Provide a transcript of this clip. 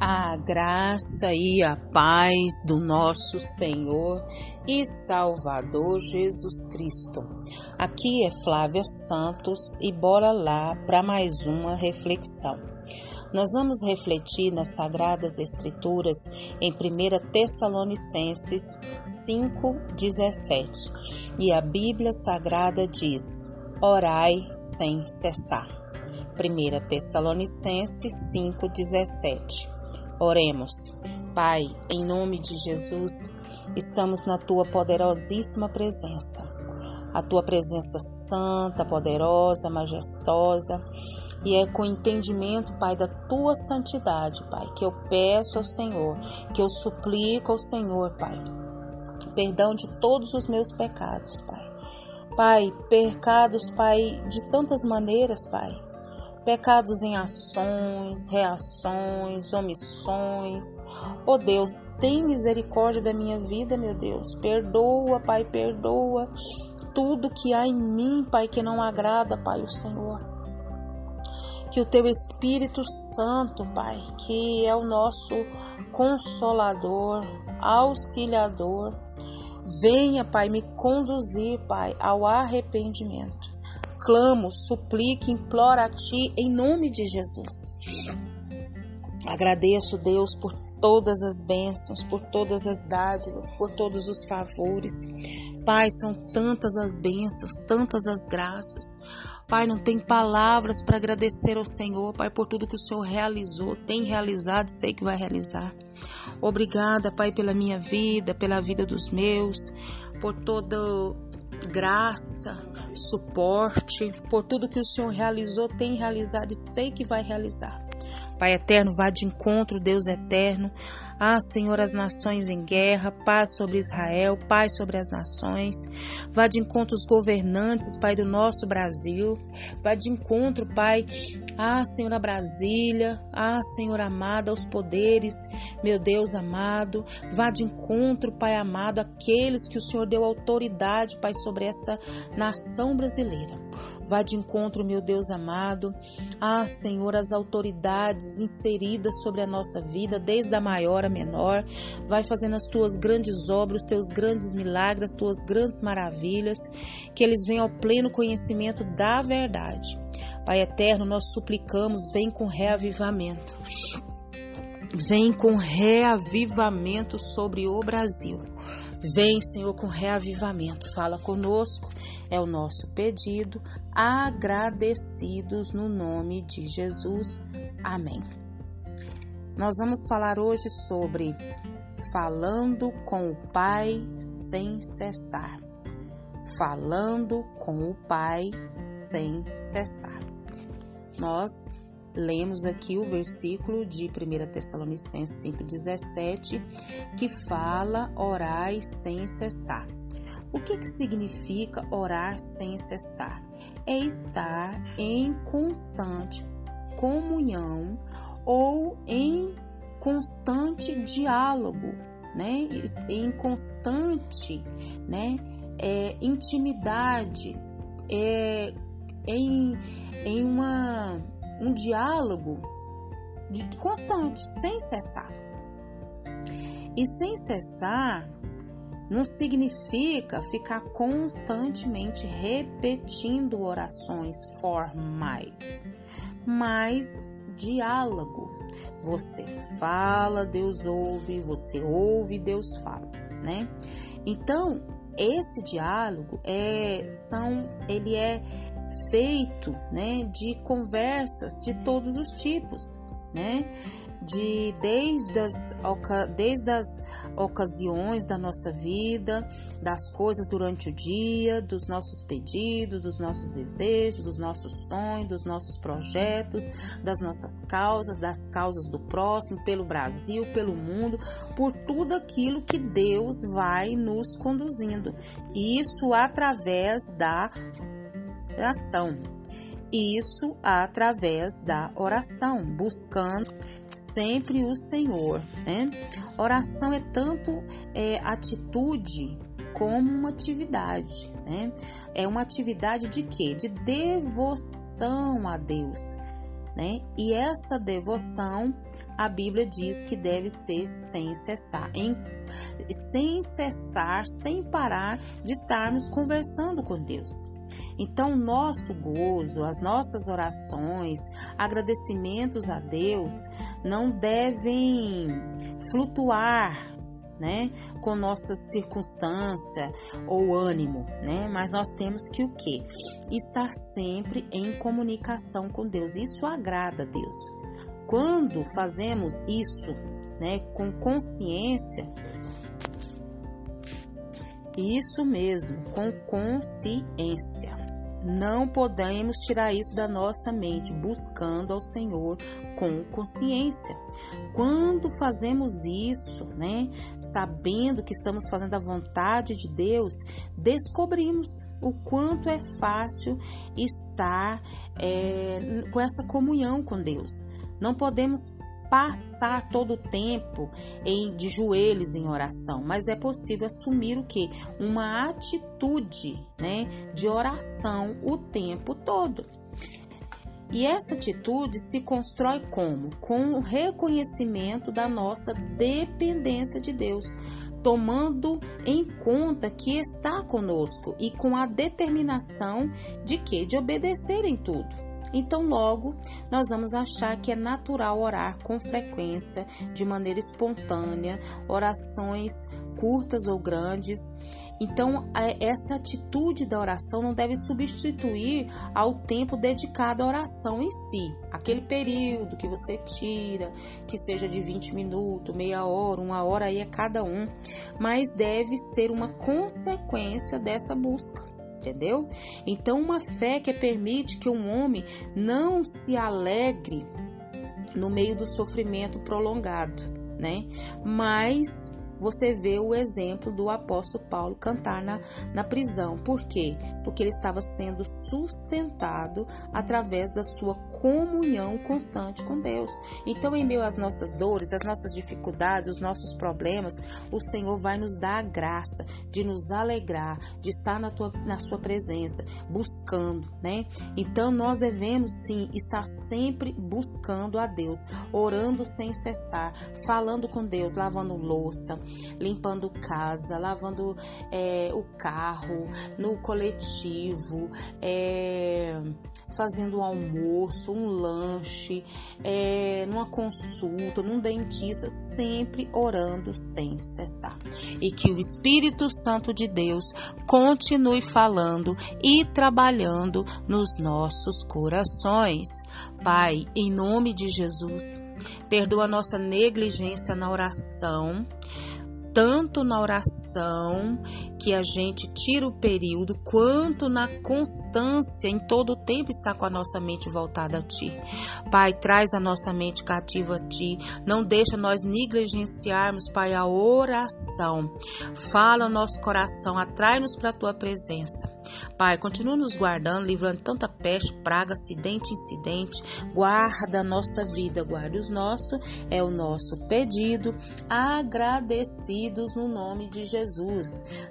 A graça e a paz do nosso Senhor e Salvador Jesus Cristo. Aqui é Flávia Santos e bora lá para mais uma reflexão. Nós vamos refletir nas Sagradas Escrituras em 1 Tessalonicenses 5,17. E a Bíblia Sagrada diz: Orai sem cessar. 1 Tessalonicenses 5,17. Oremos. Pai, em nome de Jesus, estamos na tua poderosíssima presença. A tua presença santa, poderosa, majestosa, e é com entendimento, Pai, da tua santidade, Pai, que eu peço ao Senhor, que eu suplico ao Senhor, Pai, perdão de todos os meus pecados, Pai. Pai, pecados, Pai, de tantas maneiras, Pai pecados em ações, reações, omissões. Oh Deus, tem misericórdia da minha vida, meu Deus. Perdoa, Pai, perdoa tudo que há em mim, Pai, que não agrada, Pai, o Senhor. Que o teu Espírito Santo, Pai, que é o nosso consolador, auxiliador, venha, Pai, me conduzir, Pai, ao arrependimento clamo, suplico, imploro a Ti em nome de Jesus. Agradeço, Deus, por todas as bênçãos, por todas as dádivas, por todos os favores. Pai, são tantas as bênçãos, tantas as graças. Pai, não tem palavras para agradecer ao Senhor, Pai, por tudo que o Senhor realizou, tem realizado e sei que vai realizar. Obrigada, Pai, pela minha vida, pela vida dos meus, por todo graça, suporte, por tudo que o Senhor realizou, tem realizado e sei que vai realizar. Pai eterno, vá de encontro, Deus eterno. Ah, Senhor, as nações em guerra, paz sobre Israel, paz sobre as nações. Vá de encontro os governantes, Pai, do nosso Brasil. Vá de encontro, Pai, ah, Senhor, a Brasília. Ah, Senhor amado, aos poderes, meu Deus amado. Vá de encontro, Pai amado, aqueles que o Senhor deu autoridade, Pai, sobre essa nação brasileira. Vá de encontro, meu Deus amado. Ah, Senhor, as autoridades inseridas sobre a nossa vida, desde a maior a menor. Vai fazendo as tuas grandes obras, os teus grandes milagres, as tuas grandes maravilhas. Que eles venham ao pleno conhecimento da verdade. Pai eterno, nós suplicamos, vem com reavivamento. Vem com reavivamento sobre o Brasil. Vem, Senhor, com reavivamento. Fala conosco, é o nosso pedido. Agradecidos no nome de Jesus. Amém. Nós vamos falar hoje sobre falando com o Pai sem cessar. Falando com o Pai sem cessar. Nós lemos aqui o versículo de 1 Tessalonicenses 5,17 que fala orai sem cessar. O que, que significa orar sem cessar? É estar em constante comunhão ou em constante diálogo, né? Em constante, né? É, intimidade, é, em, em uma um diálogo de, constante, sem cessar. E sem cessar não significa ficar constantemente repetindo orações formais, mas diálogo. Você fala, Deus ouve, você ouve, Deus fala, né? Então, esse diálogo é são ele é feito, né, de conversas de todos os tipos, né? De desde as, desde as ocasiões da nossa vida, das coisas durante o dia, dos nossos pedidos, dos nossos desejos, dos nossos sonhos, dos nossos projetos, das nossas causas, das causas do próximo, pelo Brasil, pelo mundo, por tudo aquilo que Deus vai nos conduzindo. Isso através da ação. Isso através da oração, buscando sempre o Senhor. Né? Oração é tanto é, atitude como uma atividade. Né? É uma atividade de quê? De devoção a Deus. né? E essa devoção, a Bíblia diz que deve ser sem cessar, em, sem cessar, sem parar de estarmos conversando com Deus. Então, nosso gozo, as nossas orações, agradecimentos a Deus não devem flutuar né, com nossa circunstância ou ânimo, né? Mas nós temos que o quê? Estar sempre em comunicação com Deus. Isso agrada a Deus. Quando fazemos isso, né, com consciência, isso mesmo, com consciência. Não podemos tirar isso da nossa mente, buscando ao Senhor com consciência. Quando fazemos isso, né, sabendo que estamos fazendo a vontade de Deus, descobrimos o quanto é fácil estar é, com essa comunhão com Deus. Não podemos passar todo o tempo em, de joelhos em oração, mas é possível assumir o que? Uma atitude né, de oração o tempo todo. E essa atitude se constrói como? Com o reconhecimento da nossa dependência de Deus, tomando em conta que está conosco e com a determinação de que de obedecer em tudo. Então, logo, nós vamos achar que é natural orar com frequência, de maneira espontânea, orações curtas ou grandes. Então, essa atitude da oração não deve substituir ao tempo dedicado à oração em si. Aquele período que você tira, que seja de 20 minutos, meia hora, uma hora aí é cada um, mas deve ser uma consequência dessa busca entendeu? Então, uma fé que permite que um homem não se alegre no meio do sofrimento prolongado, né? Mas você vê o exemplo do apóstolo Paulo cantar na, na prisão. Por quê? Porque ele estava sendo sustentado através da sua comunhão constante com Deus. Então, em meio às nossas dores, às nossas dificuldades, os nossos problemas, o Senhor vai nos dar a graça de nos alegrar, de estar na, tua, na sua presença, buscando, né? Então, nós devemos sim estar sempre buscando a Deus, orando sem cessar, falando com Deus, lavando louça, limpando casa, lavando é, o carro, no coletivo, é, fazendo um almoço, um lanche, é, numa consulta, num dentista, sempre orando sem cessar. E que o Espírito Santo de Deus continue falando e trabalhando nos nossos corações. Pai, em nome de Jesus, perdoa nossa negligência na oração tanto na oração que a gente tira o período, quanto na constância em todo o tempo estar com a nossa mente voltada a Ti. Pai, traz a nossa mente cativa a Ti. Não deixa nós negligenciarmos, Pai, a oração. Fala nosso coração, atrai-nos para a Tua presença. Pai, continua nos guardando, livrando tanta peste, praga, acidente, incidente. Guarda a nossa vida, guarde os nossos. É o nosso pedido, agradecidos no nome de Jesus.